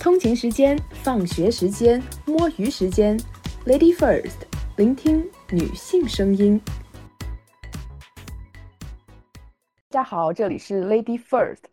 通勤时间、放学时间、摸鱼时间，Lady First，聆听女性声音。大家好，这里是 Lady First。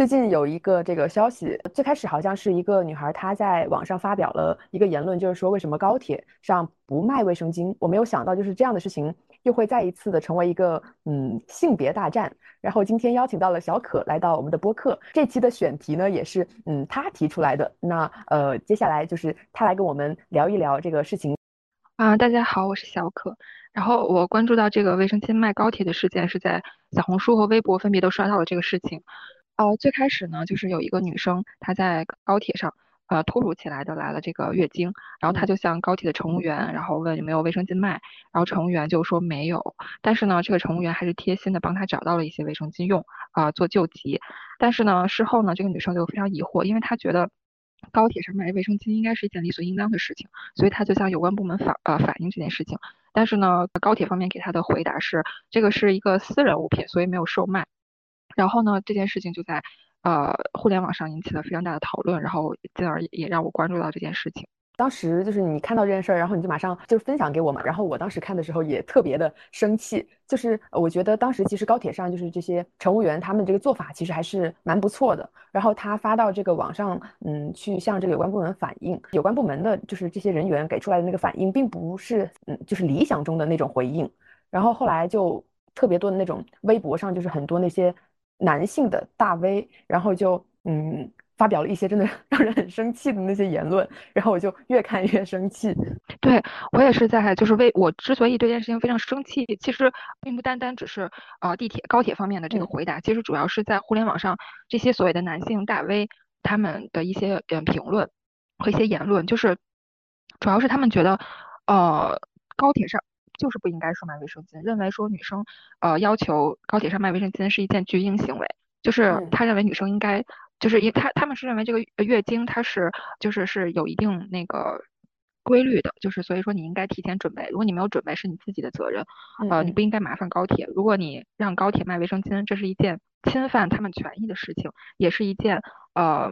最近有一个这个消息，最开始好像是一个女孩她在网上发表了一个言论，就是说为什么高铁上不卖卫生巾？我没有想到就是这样的事情又会再一次的成为一个嗯性别大战。然后今天邀请到了小可来到我们的播客，这期的选题呢也是嗯她提出来的。那呃接下来就是她来跟我们聊一聊这个事情。啊，大家好，我是小可。然后我关注到这个卫生巾卖高铁的事件，是在小红书和微博分别都刷到了这个事情。呃，最开始呢，就是有一个女生她在高铁上，呃，突如其来的来了这个月经，然后她就向高铁的乘务员，然后问有没有卫生巾卖，然后乘务员就说没有，但是呢，这个乘务员还是贴心的帮她找到了一些卫生巾用，啊，做救急。但是呢，事后呢，这个女生就非常疑惑，因为她觉得高铁上卖卫生巾应该是一件理所应当的事情，所以她就向有关部门反呃反映这件事情。但是呢，高铁方面给她的回答是，这个是一个私人物品，所以没有售卖。然后呢，这件事情就在呃互联网上引起了非常大的讨论，然后进而也让我关注到这件事情。当时就是你看到这件事儿，然后你就马上就分享给我嘛。然后我当时看的时候也特别的生气，就是我觉得当时其实高铁上就是这些乘务员他们这个做法其实还是蛮不错的。然后他发到这个网上，嗯，去向这个有关部门反映，有关部门的就是这些人员给出来的那个反应，并不是嗯就是理想中的那种回应。然后后来就特别多的那种微博上就是很多那些。男性的大 V，然后就嗯发表了一些真的 让人很生气的那些言论，然后我就越看越生气。对我也是在就是为我之所以对这件事情非常生气，其实并不单单只是呃地铁高铁方面的这个回答，其实主要是在互联网上这些所谓的男性大 V 他们的一些嗯评论和一些言论，就是主要是他们觉得呃高铁上。就是不应该售卖卫生巾，认为说女生，呃，要求高铁上卖卫生巾是一件巨婴行为，就是他认为女生应该，就是因他他们是认为这个月经它是就是是有一定那个规律的，就是所以说你应该提前准备，如果你没有准备是你自己的责任，呃，你不应该麻烦高铁，如果你让高铁卖卫生巾，这是一件侵犯他们权益的事情，也是一件呃，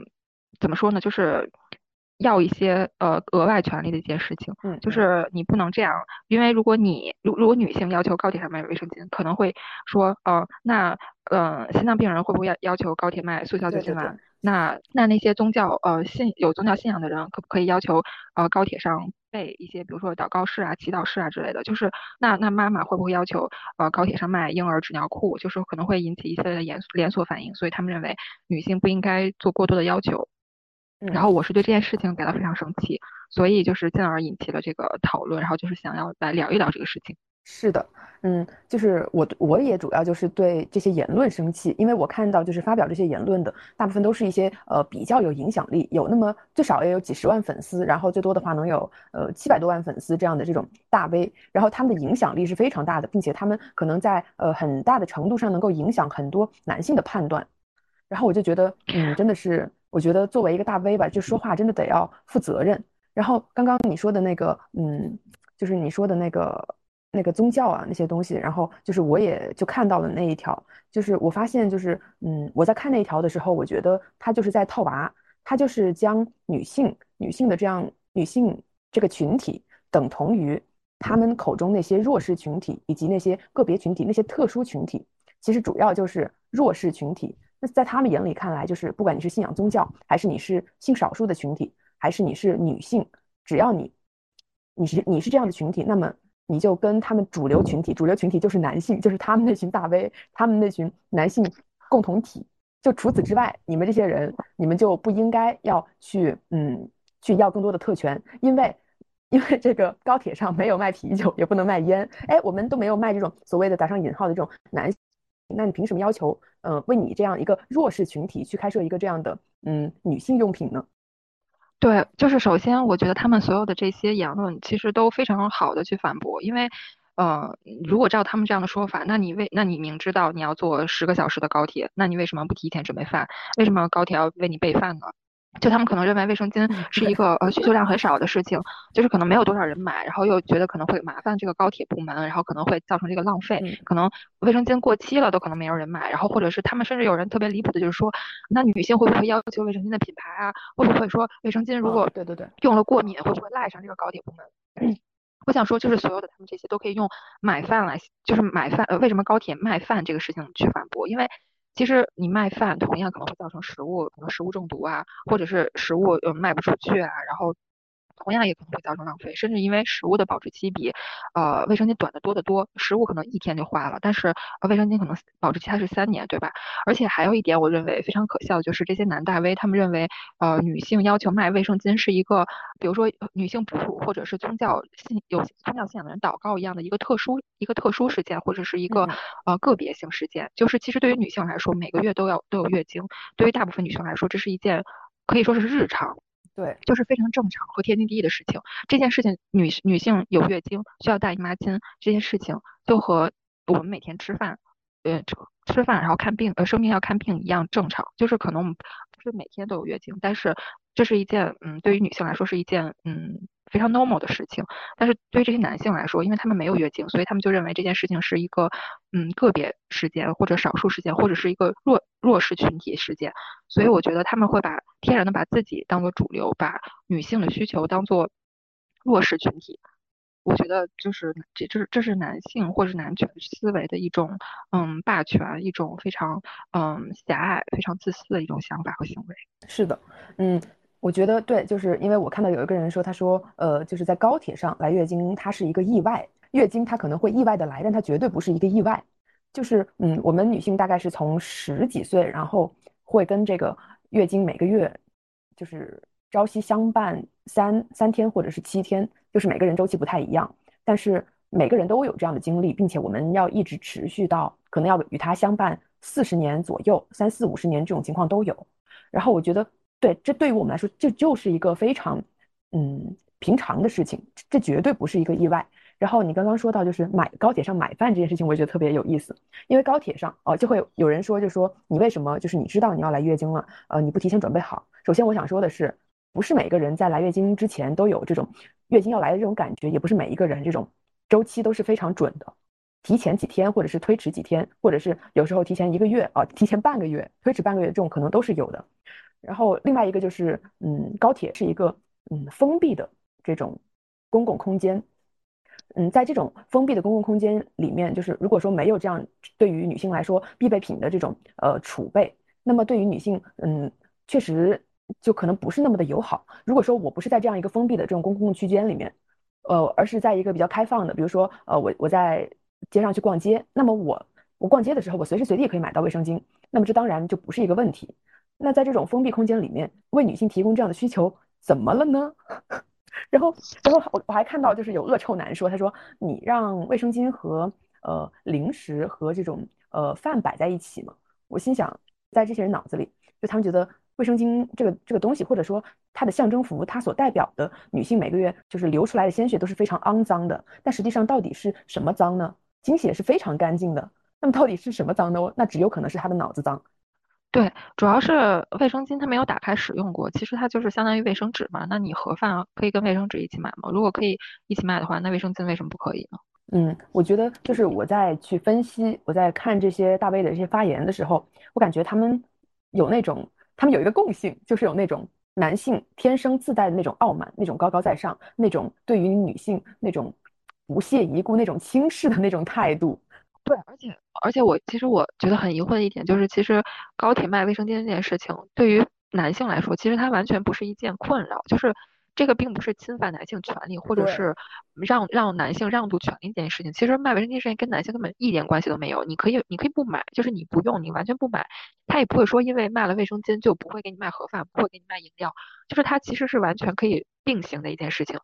怎么说呢，就是。要一些呃额外权利的一件事情，嗯，就是你不能这样，因为如果你如如果女性要求高铁上卖卫生巾，可能会说，呃，那呃心脏病人会不会要要求高铁卖速效救心丸？那那那些宗教呃信有宗教信仰的人可不可以要求呃高铁上备一些，比如说祷告室啊、祈祷室啊之类的？就是那那妈妈会不会要求呃高铁上卖婴儿纸尿裤？就是可能会引起一些连连锁反应，所以他们认为女性不应该做过多的要求。然后我是对这件事情感到非常生气，所以就是进而引起了这个讨论，然后就是想要来聊一聊这个事情。是的，嗯，就是我我也主要就是对这些言论生气，因为我看到就是发表这些言论的大部分都是一些呃比较有影响力，有那么最少也有几十万粉丝，然后最多的话能有呃七百多万粉丝这样的这种大 V，然后他们的影响力是非常大的，并且他们可能在呃很大的程度上能够影响很多男性的判断，然后我就觉得嗯真的是。我觉得作为一个大 V 吧，就说话真的得要负责任。然后刚刚你说的那个，嗯，就是你说的那个那个宗教啊那些东西，然后就是我也就看到了那一条，就是我发现就是，嗯，我在看那一条的时候，我觉得他就是在套娃，他就是将女性女性的这样女性这个群体等同于他们口中那些弱势群体以及那些个别群体那些特殊群体，其实主要就是弱势群体。那在他们眼里看来，就是不管你是信仰宗教，还是你是性少数的群体，还是你是女性，只要你，你是你是这样的群体，那么你就跟他们主流群体，主流群体就是男性，就是他们那群大 V，他们那群男性共同体。就除此之外，你们这些人，你们就不应该要去，嗯，去要更多的特权，因为，因为这个高铁上没有卖啤酒，也不能卖烟，哎，我们都没有卖这种所谓的打上引号的这种男。那你凭什么要求，呃，为你这样一个弱势群体去开设一个这样的，嗯，女性用品呢？对，就是首先，我觉得他们所有的这些言论其实都非常好的去反驳，因为，呃，如果照他们这样的说法，那你为，那你明知道你要坐十个小时的高铁，那你为什么不提前准备饭？为什么高铁要为你备饭呢？就他们可能认为卫生巾是一个呃需求量很少的事情，就是可能没有多少人买，然后又觉得可能会麻烦这个高铁部门，然后可能会造成这个浪费，可能卫生巾过期了都可能没有人买，然后或者是他们甚至有人特别离谱的，就是说那女性会不会要求卫生巾的品牌啊？会不会说卫生巾如果对对对用了过敏，会不会赖上这个高铁部门？我想说，就是所有的他们这些都可以用买饭来，就是买饭呃为什么高铁卖饭这个事情去反驳？因为。其实你卖饭同样可能会造成食物可能食物中毒啊，或者是食物呃卖不出去啊，然后。同样也可能会造成浪费，甚至因为食物的保质期比呃卫生巾短的多得多，食物可能一天就坏了，但是呃卫生巾可能保质期它是三年，对吧？而且还有一点我认为非常可笑，就是这些男大 V 他们认为呃女性要求卖卫生巾是一个，比如说女性哺乳或者是宗教信有宗教信仰的人祷告一样的一个特殊一个特殊事件，或者是一个呃个别性事件。就是其实对于女性来说，每个月都要都有月经，对于大部分女性来说，这是一件可以说是日常。对，就是非常正常和天经地义的事情。这件事情，女女性有月经需要大姨妈巾，这件事情就和我们每天吃饭，呃，吃饭然后看病，呃，生病要看病一样正常。就是可能我们不是每天都有月经，但是这是一件，嗯，对于女性来说是一件，嗯。非常 normal 的事情，但是对于这些男性来说，因为他们没有月经，所以他们就认为这件事情是一个嗯个别事件或者少数事件，或者是一个弱弱势群体事件，所以我觉得他们会把天然的把自己当做主流，把女性的需求当做弱势群体。我觉得就是这这是这是男性或者是男权思维的一种嗯霸权，一种非常嗯狭隘、非常自私的一种想法和行为。是的，嗯。我觉得对，就是因为我看到有一个人说，他说，呃，就是在高铁上来月经，它是一个意外，月经它可能会意外的来，但它绝对不是一个意外。就是，嗯，我们女性大概是从十几岁，然后会跟这个月经每个月就是朝夕相伴三三天或者是七天，就是每个人周期不太一样，但是每个人都有这样的经历，并且我们要一直持续到可能要与它相伴四十年左右，三四五十年这种情况都有。然后我觉得。对，这对于我们来说，这就是一个非常，嗯，平常的事情，这绝对不是一个意外。然后你刚刚说到，就是买高铁上买饭这件事情，我觉得特别有意思，因为高铁上哦，就会有人说，就说你为什么就是你知道你要来月经了，呃，你不提前准备好。首先我想说的是，不是每个人在来月经之前都有这种月经要来的这种感觉，也不是每一个人这种周期都是非常准的，提前几天或者是推迟几天，或者是有时候提前一个月啊，提前半个月，推迟半个月这种可能都是有的。然后另外一个就是，嗯，高铁是一个嗯封闭的这种公共空间，嗯，在这种封闭的公共空间里面，就是如果说没有这样对于女性来说必备品的这种呃储备，那么对于女性，嗯，确实就可能不是那么的友好。如果说我不是在这样一个封闭的这种公共区间里面，呃，而是在一个比较开放的，比如说呃我我在街上去逛街，那么我我逛街的时候，我随时随地可以买到卫生巾，那么这当然就不是一个问题。那在这种封闭空间里面，为女性提供这样的需求，怎么了呢？然后，然后我我还看到，就是有恶臭男说，他说你让卫生巾和呃零食和这种呃饭摆在一起嘛？我心想，在这些人脑子里，就他们觉得卫生巾这个这个东西，或者说它的象征符，它所代表的女性每个月就是流出来的鲜血都是非常肮脏的。但实际上到底是什么脏呢？经血是非常干净的。那么到底是什么脏呢？那只有可能是他的脑子脏。对，主要是卫生巾它没有打开使用过，其实它就是相当于卫生纸嘛。那你盒饭可以跟卫生纸一起买吗？如果可以一起卖的话，那卫生巾为什么不可以呢？嗯，我觉得就是我在去分析，我在看这些大 V 的这些发言的时候，我感觉他们有那种，他们有一个共性，就是有那种男性天生自带的那种傲慢，那种高高在上，那种对于女性那种不屑一顾、那种轻视的那种态度。对，而且而且我其实我觉得很疑惑的一点就是，其实高铁卖卫生巾这件事情，对于男性来说，其实它完全不是一件困扰，就是这个并不是侵犯男性权利，或者是让让男性让渡权利这件事情。其实卖卫生巾事情跟男性根本一点关系都没有，你可以你可以不买，就是你不用，你完全不买，他也不会说因为卖了卫生巾就不会给你卖盒饭，不会给你卖饮料，就是它其实是完全可以并行的一件事情。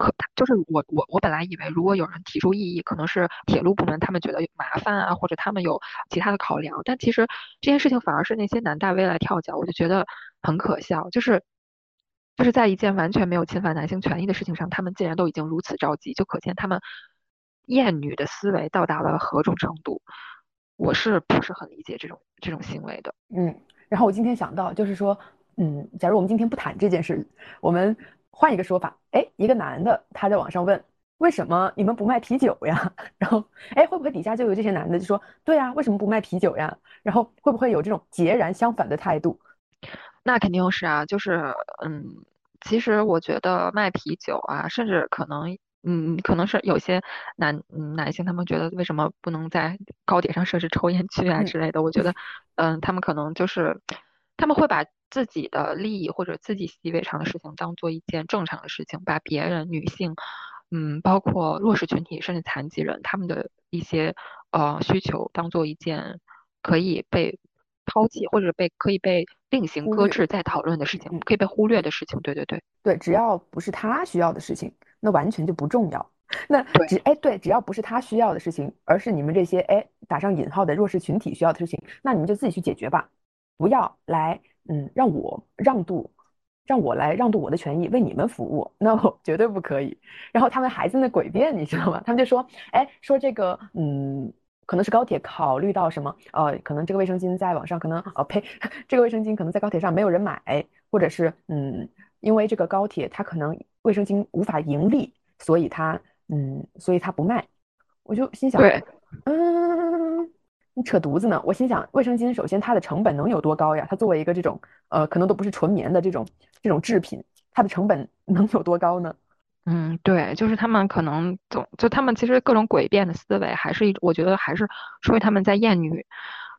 可就是我我我本来以为，如果有人提出异议，可能是铁路部门他们觉得麻烦啊，或者他们有其他的考量。但其实这件事情反而是那些男大 V 来跳脚，我就觉得很可笑。就是就是在一件完全没有侵犯男性权益的事情上，他们竟然都已经如此着急，就可见他们厌女的思维到达了何种程度。我是不是很理解这种这种行为的？嗯，然后我今天想到就是说。嗯，假如我们今天不谈这件事，我们换一个说法，哎，一个男的他在网上问，为什么你们不卖啤酒呀？然后，哎，会不会底下就有这些男的就说，对呀，为什么不卖啤酒呀？然后会不会有这种截然相反的态度？那肯定是啊，就是，嗯，其实我觉得卖啤酒啊，甚至可能，嗯，可能是有些男男性他们觉得为什么不能在高铁上设置抽烟区啊之类的？我觉得，嗯，他们可能就是他们会把。自己的利益或者自己习以为常的事情当做一件正常的事情，把别人女性，嗯，包括弱势群体甚至残疾人他们的一些呃需求当做一件可以被抛弃或者被可以被另行搁置再讨论的事情，可以被忽略的事情。对对对对，只要不是他需要的事情，那完全就不重要。那只哎对，只要不是他需要的事情，而是你们这些哎打上引号的弱势群体需要的事情，那你们就自己去解决吧，不要来。嗯，让我让渡，让我来让渡我的权益，为你们服务，那我绝对不可以。然后他们还在那诡辩，你知道吗？他们就说，哎，说这个，嗯，可能是高铁考虑到什么，呃，可能这个卫生巾在网上可能，哦呸，这个卫生巾可能在高铁上没有人买，或者是，嗯，因为这个高铁它可能卫生巾无法盈利，所以它，嗯，所以它不卖。我就心想，对，嗯。你扯犊子呢！我心想，卫生巾首先它的成本能有多高呀？它作为一个这种呃，可能都不是纯棉的这种这种制品，它的成本 能有多高呢？嗯，对，就是他们可能总就他们其实各种诡辩的思维，还是一我觉得还是出于他们在厌女。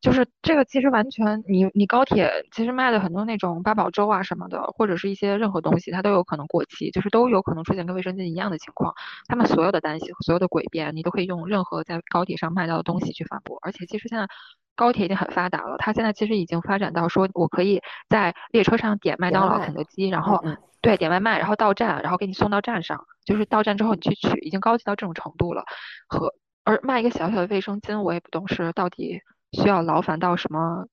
就是这个，其实完全，你你高铁其实卖的很多那种八宝粥啊什么的，或者是一些任何东西，它都有可能过期，就是都有可能出现跟卫生巾一样的情况。他们所有的担心、所有的诡辩，你都可以用任何在高铁上卖到的东西去反驳。而且其实现在高铁已经很发达了，它现在其实已经发展到说我可以在列车上点麦当劳、肯德基，然后对点外卖，然后到站，然后给你送到站上，就是到站之后你去取，已经高级到这种程度了。和而卖一个小小的卫生巾，我也不懂是到底。需要劳烦到什么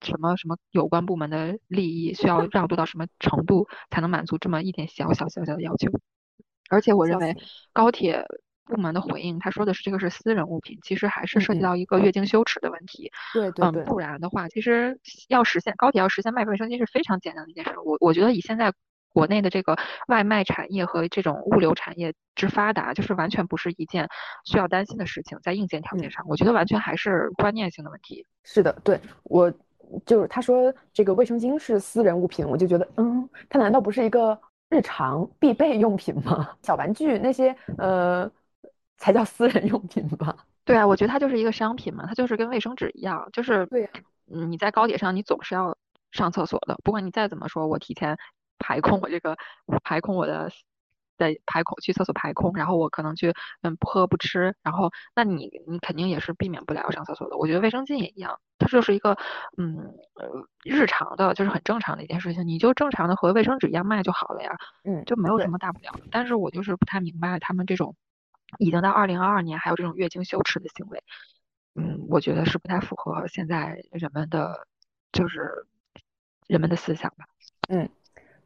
什么什么有关部门的利益，需要让渡到什么程度才能满足这么一点小小小小的要求？而且我认为高铁部门的回应，他说的是这个是私人物品，其实还是涉及到一个月经羞耻的问题。对对对，不然的话，其实要实现高铁要实现卖卫生巾是非常简单的一件事。我我觉得以现在。国内的这个外卖产业和这种物流产业之发达，就是完全不是一件需要担心的事情。在硬件条件上，我觉得完全还是观念性的问题。是的，对我就是他说这个卫生巾是私人物品，我就觉得，嗯，它难道不是一个日常必备用品吗？小玩具那些，呃，才叫私人用品吧？对啊，我觉得它就是一个商品嘛，它就是跟卫生纸一样，就是对，嗯，你在高铁上你总是要上厕所的，不管你再怎么说，我提前。排空我这个排空我的在排空去厕所排空，然后我可能去嗯不喝不吃，然后那你你肯定也是避免不了上厕所的。我觉得卫生巾也一样，它就是一个嗯呃日常的，就是很正常的一件事情，你就正常的和卫生纸一样卖就好了呀，嗯就没有什么大不了的。但是我就是不太明白他们这种已经到二零二二年还有这种月经羞耻的行为，嗯，我觉得是不太符合现在人们的就是人们的思想吧，嗯。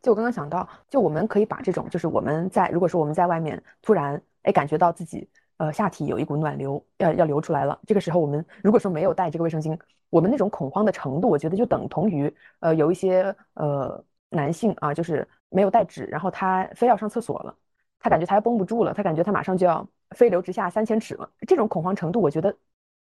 就我刚刚想到，就我们可以把这种，就是我们在如果说我们在外面突然哎感觉到自己呃下体有一股暖流要要流出来了，这个时候我们如果说没有带这个卫生巾，我们那种恐慌的程度，我觉得就等同于呃有一些呃男性啊，就是没有带纸，然后他非要上厕所了，他感觉他要绷不住了，他感觉他马上就要飞流直下三千尺了，这种恐慌程度，我觉得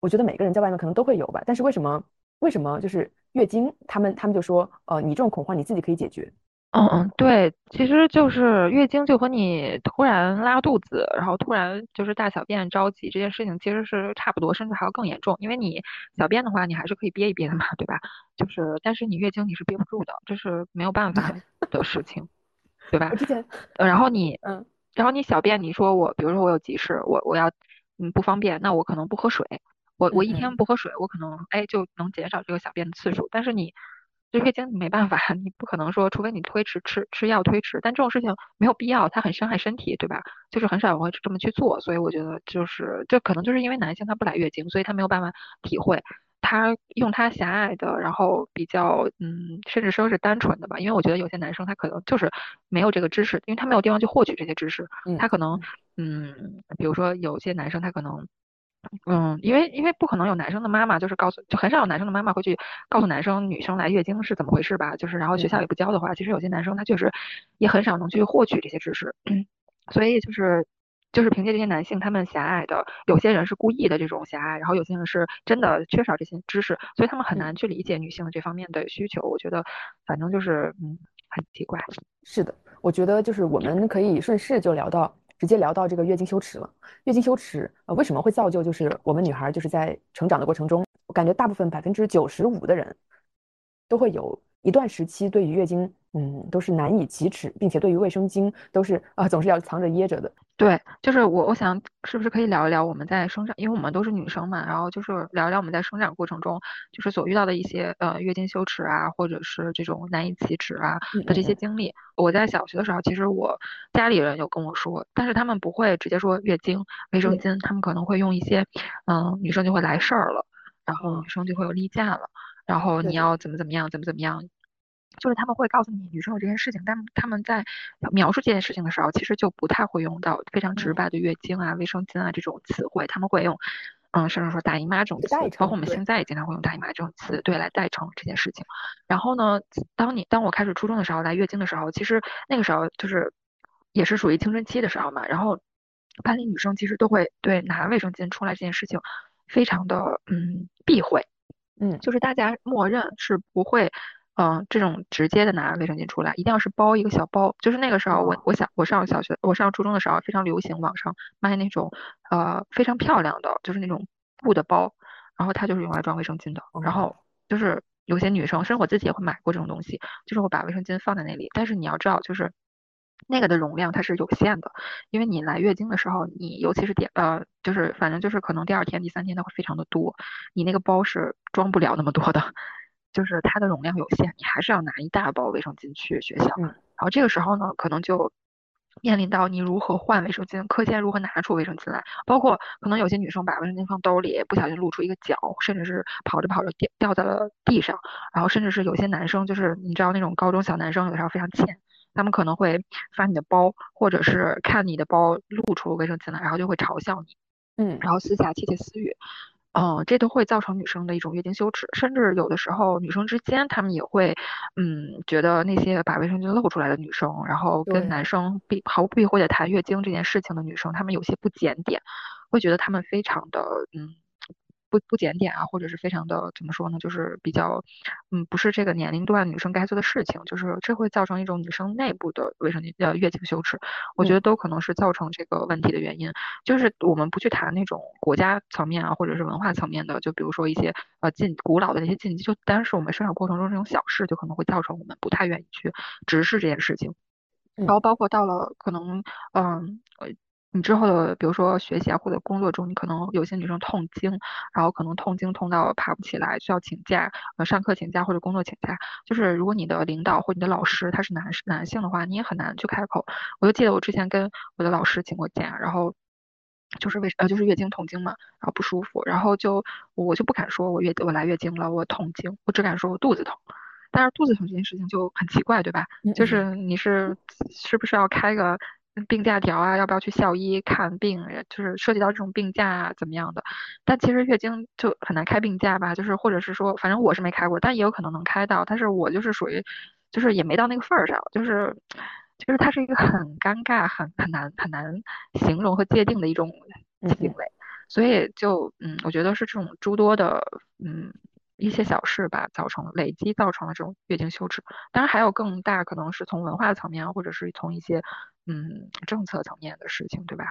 我觉得每个人在外面可能都会有吧，但是为什么为什么就是月经他们他们就说呃你这种恐慌你自己可以解决。嗯嗯，对，其实就是月经就和你突然拉肚子，然后突然就是大小便着急这件事情其实是差不多，甚至还要更严重。因为你小便的话，你还是可以憋一憋的嘛，对吧？就是，但是你月经你是憋不住的，这是没有办法的事情，对吧？我之前，然后你，嗯，然后你小便，你说我，比如说我有急事，我我要，嗯，不方便，那我可能不喝水，我我一天不喝水，我可能哎就能减少这个小便的次数，但是你。就月经没办法，你不可能说，除非你推迟吃吃药推迟，但这种事情没有必要，它很伤害身体，对吧？就是很少人会这么去做，所以我觉得就是，就可能就是因为男性他不来月经，所以他没有办法体会，他用他狭隘的，然后比较嗯，甚至说是单纯的吧，因为我觉得有些男生他可能就是没有这个知识，因为他没有地方去获取这些知识，他可能嗯，比如说有些男生他可能。嗯，因为因为不可能有男生的妈妈就是告诉，就很少有男生的妈妈会去告诉男生女生来月经是怎么回事吧？就是然后学校也不教的话，其实有些男生他确实也很少能去获取这些知识，所以就是就是凭借这些男性他们狭隘的，有些人是故意的这种狭隘，然后有些人是真的缺少这些知识，所以他们很难去理解女性的这方面的需求。我觉得反正就是嗯很奇怪。是的，我觉得就是我们可以顺势就聊到。直接聊到这个月经羞耻了。月经羞耻，呃，为什么会造就就是我们女孩就是在成长的过程中，我感觉大部分百分之九十五的人，都会有一段时期对于月经，嗯，都是难以启齿，并且对于卫生巾都是啊总是要藏着掖着的。对，就是我，我想是不是可以聊一聊我们在生长，因为我们都是女生嘛，然后就是聊一聊我们在生长过程中，就是所遇到的一些呃月经羞耻啊，或者是这种难以启齿啊的这些经历。我在小学的时候，其实我家里人有跟我说，但是他们不会直接说月经、卫生巾，他们可能会用一些，嗯，女生就会来事儿了，然后女生就会有例假了，然后你要怎么怎么样，怎么怎么样。就是他们会告诉你女生有这件事情，但他们在描述这件事情的时候，其实就不太会用到非常直白的月经啊、卫生巾啊这种词汇，他们会用，嗯，甚至说大姨妈这种词，包括我们现在也经常会用大姨妈这种词，对，来代称这件事情。然后呢，当你当我开始初中的时候来月经的时候，其实那个时候就是也是属于青春期的时候嘛，然后班里女生其实都会对拿卫生巾出来这件事情非常的嗯避讳，嗯，就是大家默认是不会。嗯，这种直接的拿卫生巾出来，一定要是包一个小包。就是那个时候，我我想我上小学，我上初中的时候非常流行网上卖那种呃非常漂亮的，就是那种布的包，然后它就是用来装卫生巾的。然后就是有些女生，甚至我自己也会买过这种东西，就是我把卫生巾放在那里。但是你要知道，就是那个的容量它是有限的，因为你来月经的时候，你尤其是点呃，就是反正就是可能第二天、第三天它会非常的多，你那个包是装不了那么多的。就是它的容量有限，你还是要拿一大包卫生巾去学校。嗯，然后这个时候呢，可能就面临到你如何换卫生巾，课间如何拿出卫生巾来，包括可能有些女生把卫生巾放兜里，不小心露出一个角，甚至是跑着跑着掉掉在了地上。然后甚至是有些男生，就是你知道那种高中小男生，有时候非常欠，他们可能会翻你的包，或者是看你的包露出卫生巾来，然后就会嘲笑你。嗯，然后私下窃窃私语。嗯，这都会造成女生的一种月经羞耻，甚至有的时候女生之间，她们也会，嗯，觉得那些把卫生巾露出来的女生，然后跟男生避毫不避讳的谈月经这件事情的女生，她们有些不检点，会觉得她们非常的，嗯。不不检点啊，或者是非常的怎么说呢？就是比较，嗯，不是这个年龄段女生该做的事情，就是这会造成一种女生内部的卫生巾呃月经羞耻，我觉得都可能是造成这个问题的原因。就是我们不去谈那种国家层面啊，或者是文化层面的，就比如说一些呃禁古老的那些禁忌，就单是我们生长过程中这种小事，就可能会造成我们不太愿意去直视这件事情。然后包括到了可能嗯。你之后的，比如说学习啊，或者工作中，你可能有些女生痛经，然后可能痛经痛到爬不起来，需要请假，呃，上课请假或者工作请假。就是如果你的领导或你的老师他是男男性的话，你也很难去开口。我就记得我之前跟我的老师请过假，然后就是为呃就是月经痛经嘛，然后不舒服，然后就我就不敢说我月我来月经了，我痛经，我只敢说我肚子痛。但是肚子疼这件事情就很奇怪，对吧？就是你是是不是要开个？病假条啊，要不要去校医看病？就是涉及到这种病假啊，怎么样的？但其实月经就很难开病假吧？就是或者是说，反正我是没开过，但也有可能能开到。但是我就是属于，就是也没到那个份儿上，就是就是它是一个很尴尬、很很难很难形容和界定的一种行为。所以就嗯，我觉得是这种诸多的嗯一些小事吧，造成累积造成了这种月经羞耻。当然还有更大可能是从文化层面，或者是从一些。嗯，政策层面的事情，对吧？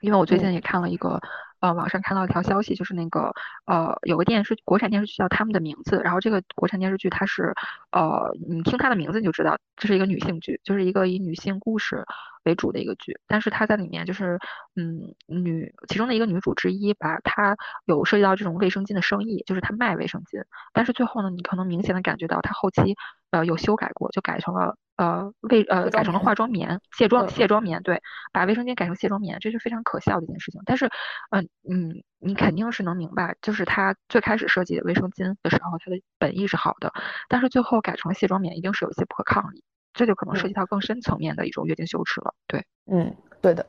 因为我最近也看了一个，呃，网上看到一条消息，就是那个，呃，有个电视国产电视剧叫《他们的名字》，然后这个国产电视剧它是，呃，你听它的名字你就知道，这是一个女性剧，就是一个以女性故事为主的一个剧，但是它在里面就是，嗯，女其中的一个女主之一吧，她有涉及到这种卫生巾的生意，就是她卖卫生巾，但是最后呢，你可能明显的感觉到她后期，呃，有修改过，就改成了。呃，卫呃改成了化妆棉、卸妆卸妆棉，对，把卫生巾改成卸妆棉，这是非常可笑的一件事情。但是，嗯嗯，你肯定是能明白，就是他最开始设计卫生巾的时候，他的本意是好的，但是最后改成了卸妆棉，一定是有一些不可抗力，这就可能涉及到更深层面的一种月经羞耻了。对，嗯，对的，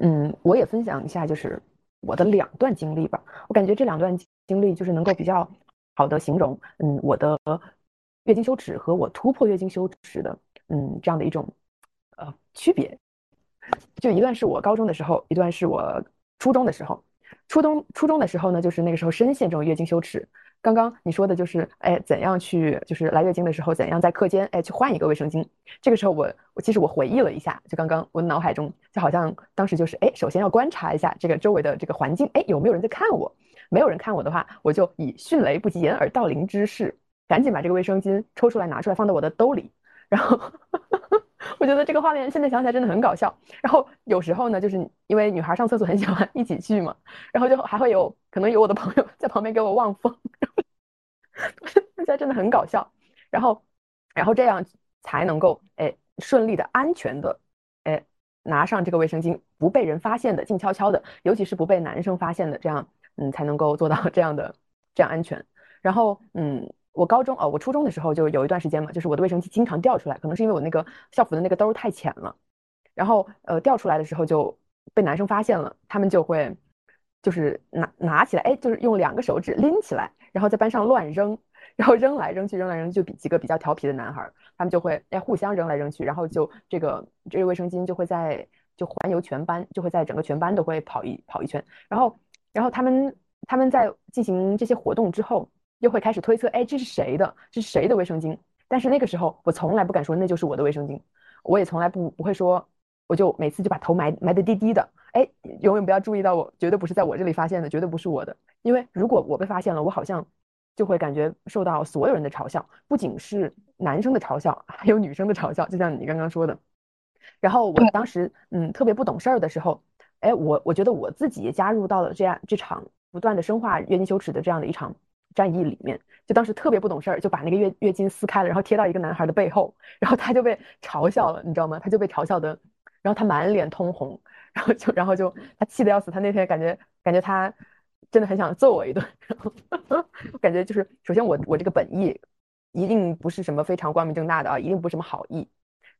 嗯，我也分享一下，就是我的两段经历吧。我感觉这两段经历就是能够比较好的形容，嗯，我的月经羞耻和我突破月经羞耻的，嗯，这样的一种呃区别。就一段是我高中的时候，一段是我初中的时候。初中初中的时候呢，就是那个时候深陷这种月经羞耻。刚刚你说的就是，哎，怎样去，就是来月经的时候，怎样在课间，哎，去换一个卫生巾。这个时候我，我其实我回忆了一下，就刚刚我脑海中就好像当时就是，哎，首先要观察一下这个周围的这个环境，哎，有没有人在看我？没有人看我的话，我就以迅雷不及掩耳盗铃之势，赶紧把这个卫生巾抽出来，拿出来放到我的兜里，然后。我觉得这个画面现在想起来真的很搞笑。然后有时候呢，就是因为女孩上厕所很喜欢一起去嘛，然后就还会有可能有我的朋友在旁边给我望风，现在真的很搞笑。然后，然后这样才能够哎顺利的、安全的哎拿上这个卫生巾，不被人发现的、静悄悄的，尤其是不被男生发现的，这样嗯才能够做到这样的这样安全。然后嗯。我高中哦，我初中的时候就有一段时间嘛，就是我的卫生巾经常掉出来，可能是因为我那个校服的那个兜太浅了，然后呃掉出来的时候就被男生发现了，他们就会就是拿拿起来，哎，就是用两个手指拎起来，然后在班上乱扔，然后扔来扔去，扔来扔去，就比几个比较调皮的男孩，他们就会哎互相扔来扔去，然后就这个这个卫生巾就会在就环游全班，就会在整个全班都会跑一跑一圈，然后然后他们他们在进行这些活动之后。又会开始推测，哎，这是谁的？这是谁的卫生巾？但是那个时候，我从来不敢说那就是我的卫生巾，我也从来不不会说，我就每次就把头埋埋的低低的，哎，永远不要注意到我，绝对不是在我这里发现的，绝对不是我的。因为如果我被发现了，我好像就会感觉受到所有人的嘲笑，不仅是男生的嘲笑，还有女生的嘲笑，就像你刚刚说的。然后我当时嗯特别不懂事儿的时候，哎，我我觉得我自己也加入到了这样这场不断的深化月经羞耻的这样的一场。战役里面，就当时特别不懂事儿，就把那个月月经撕开了，然后贴到一个男孩的背后，然后他就被嘲笑了，你知道吗？他就被嘲笑的，然后他满脸通红，然后就然后就他气得要死，他那天感觉感觉他真的很想揍我一顿，然 后感觉就是首先我我这个本意一定不是什么非常光明正大的啊，一定不是什么好意，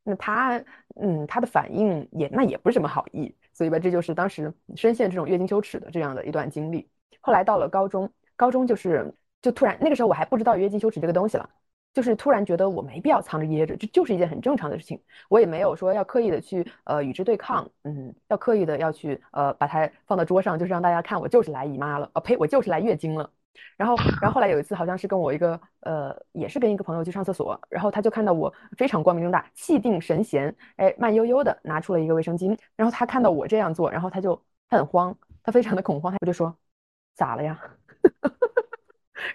那他嗯他的反应也那也不是什么好意，所以吧这就是当时深陷这种月经羞耻的这样的一段经历。后来到了高中，高中就是。就突然那个时候我还不知道月经羞耻这个东西了，就是突然觉得我没必要藏着掖着，这就是一件很正常的事情。我也没有说要刻意的去呃与之对抗，嗯，要刻意的要去呃把它放到桌上，就是让大家看我就是来姨妈了，哦呸，我就是来月经了。然后然后后来有一次好像是跟我一个呃也是跟一个朋友去上厕所，然后他就看到我非常光明正大、气定神闲，哎慢悠悠的拿出了一个卫生巾，然后他看到我这样做，然后他就他很慌，他非常的恐慌，他就说咋了呀？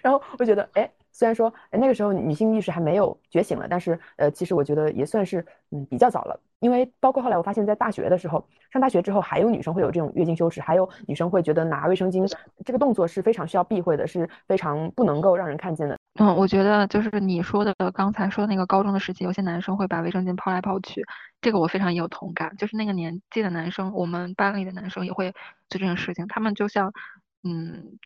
然后我觉得，哎，虽然说那个时候女性意识还没有觉醒了，但是，呃，其实我觉得也算是，嗯，比较早了。因为包括后来我发现，在大学的时候，上大学之后，还有女生会有这种月经羞耻，还有女生会觉得拿卫生巾这个动作是非常需要避讳的，是非常不能够让人看见的。嗯，我觉得就是你说的刚才说的那个高中的时期，有些男生会把卫生巾抛来抛去，这个我非常有同感。就是那个年纪的男生，我们班里的男生也会做这件事情，他们就像，嗯。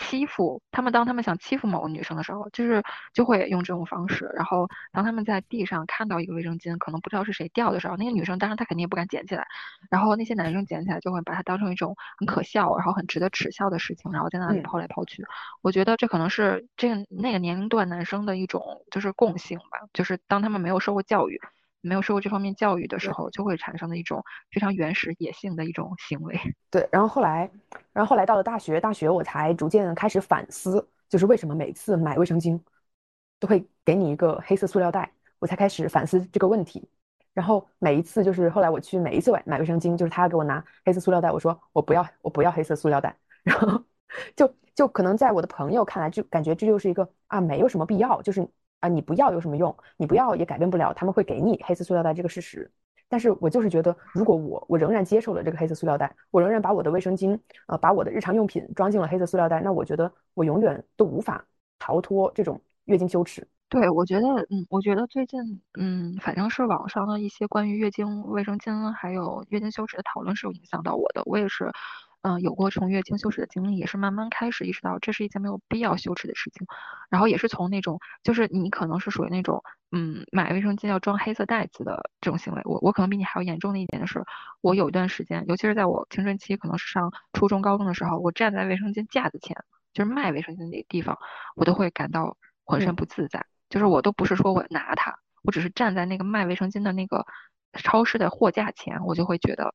欺负他们，当他们想欺负某个女生的时候，就是就会用这种方式。然后当他们在地上看到一个卫生巾，可能不知道是谁掉的时候，那个女生当然她肯定也不敢捡起来。然后那些男生捡起来就会把它当成一种很可笑，然后很值得耻笑的事情，然后在那里抛来抛去。我觉得这可能是这个那个年龄段男生的一种就是共性吧，就是当他们没有受过教育。没有受过这方面教育的时候，就会产生的一种非常原始野性的一种行为。对，然后后来，然后后来到了大学，大学我才逐渐开始反思，就是为什么每次买卫生巾都会给你一个黑色塑料袋，我才开始反思这个问题。然后每一次就是后来我去每一次买买卫生巾，就是他给我拿黑色塑料袋，我说我不要，我不要黑色塑料袋。然后就就可能在我的朋友看来，就感觉这就是一个啊，没有什么必要，就是。啊，你不要有什么用？你不要也改变不了他们会给你黑色塑料袋这个事实。但是我就是觉得，如果我我仍然接受了这个黑色塑料袋，我仍然把我的卫生巾，呃，把我的日常用品装进了黑色塑料袋，那我觉得我永远都无法逃脱这种月经羞耻。对，我觉得，嗯，我觉得最近，嗯，反正是网上的一些关于月经卫生巾还有月经羞耻的讨论是有影响到我的。我也是，嗯有过从月经羞耻的经历，也是慢慢开始意识到这是一件没有必要羞耻的事情。然后也是从那种就是你可能是属于那种嗯买卫生巾要装黑色袋子的这种行为，我我可能比你还要严重的一点的是，我有一段时间，尤其是在我青春期，可能是上初中高中的时候，我站在卫生巾架子前，就是卖卫生巾那个地方，我都会感到浑身不自在。就是我都不是说我拿它，我只是站在那个卖卫生巾的那个超市的货架前，我就会觉得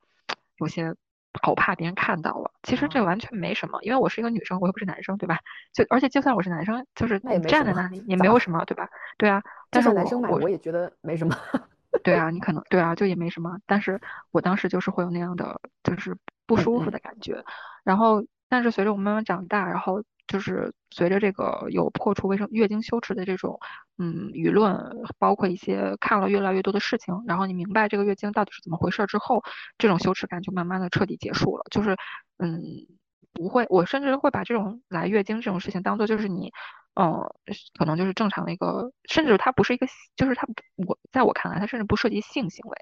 有些好怕别人看到了。其实这完全没什么，因为我是一个女生，我又不是男生，对吧？就而且就算我是男生，就是站在那里也没有什么，对吧？对啊，但是男生买我也觉得没什么。对啊，你可能对啊，就也没什么。但是我当时就是会有那样的就是不舒服的感觉。然后，但是随着我慢慢长大，然后。就是随着这个有破除卫生月经羞耻的这种嗯舆论，包括一些看了越来越多的事情，然后你明白这个月经到底是怎么回事之后，这种羞耻感就慢慢的彻底结束了。就是嗯不会，我甚至会把这种来月经这种事情当做就是你嗯可能就是正常的一个，甚至它不是一个，就是它我在我看来它甚至不涉及性行为，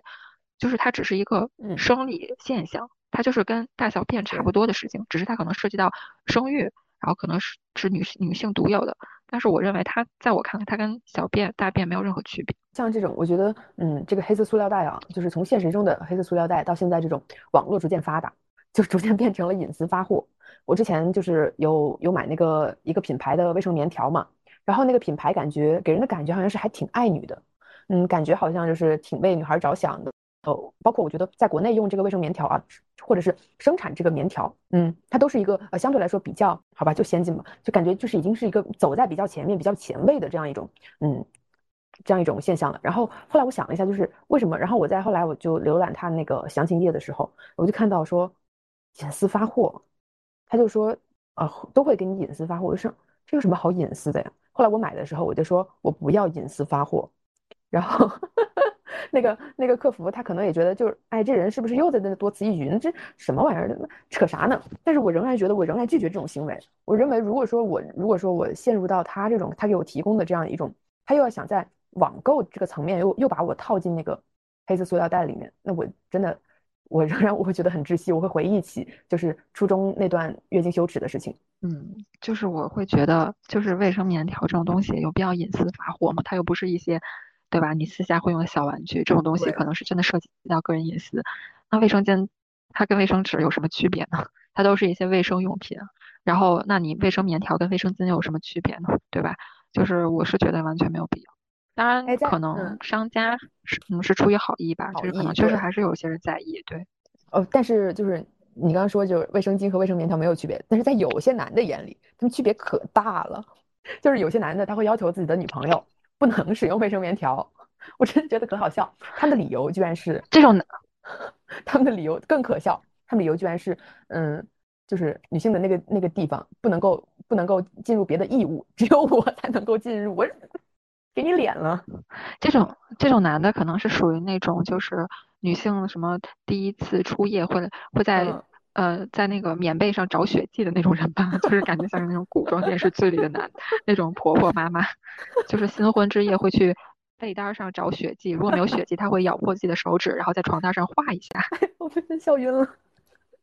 就是它只是一个生理现象，它就是跟大小便差不多的事情，只是它可能涉及到生育。然后可能是是女女性独有的，但是我认为它在我看来，它跟小便、大便没有任何区别。像这种，我觉得，嗯，这个黑色塑料袋啊，就是从现实中的黑色塑料袋到现在这种网络逐渐发达，就逐渐变成了隐私发货。我之前就是有有买那个一个品牌的卫生棉条嘛，然后那个品牌感觉给人的感觉好像是还挺爱女的，嗯，感觉好像就是挺为女孩着想的。哦，包括我觉得在国内用这个卫生棉条啊，或者是生产这个棉条，嗯，它都是一个呃相对来说比较好吧，就先进吧，就感觉就是已经是一个走在比较前面、比较前卫的这样一种，嗯，这样一种现象了。然后后来我想了一下，就是为什么？然后我在后来我就浏览他那个详情页的时候，我就看到说隐私发货，他就说呃都会给你隐私发货，我就说这有什么好隐私的呀？后来我买的时候我就说我不要隐私发货，然后。那个那个客服他可能也觉得就是，哎，这人是不是又在那多此一举？这什么玩意儿？扯啥呢？但是我仍然觉得，我仍然拒绝这种行为。我认为，如果说我如果说我陷入到他这种，他给我提供的这样一种，他又要想在网购这个层面又又把我套进那个黑色塑料袋里面，那我真的，我仍然我会觉得很窒息，我会回忆起就是初中那段月经羞耻的事情。嗯，就是我会觉得，就是卫生棉条这种东西有必要隐私发货吗？它又不是一些。对吧？你私下会用的小玩具这种东西，可能是真的涉及到个人隐私。那卫生间，它跟卫生纸有什么区别呢？它都是一些卫生用品。然后，那你卫生棉条跟卫生巾有什么区别呢？对吧？就是我是觉得完全没有必要。当然，可能商家是可能是出于好意吧，就是可能确实还是有些人在意。对。哦，但是就是你刚刚说，就是卫生巾和卫生棉条没有区别，但是在有些男的眼里，他们区别可大了。就是有些男的他会要求自己的女朋友。不能使用卫生棉条，我真的觉得可好笑。他们的理由居然是这种，他们的理由更可笑。他们理由居然是，嗯，就是女性的那个那个地方不能够不能够进入别的异物，只有我才能够进入。我给你脸了。这种这种男的可能是属于那种就是女性什么第一次初夜会会在。呃，在那个棉被上找血迹的那种人吧，就是感觉像是那种古装电视剧里的男，那种婆婆妈妈，就是新婚之夜会去被单上找血迹，如果没有血迹，他会咬破自己的手指，然后在床单上画一下。我被他笑晕了。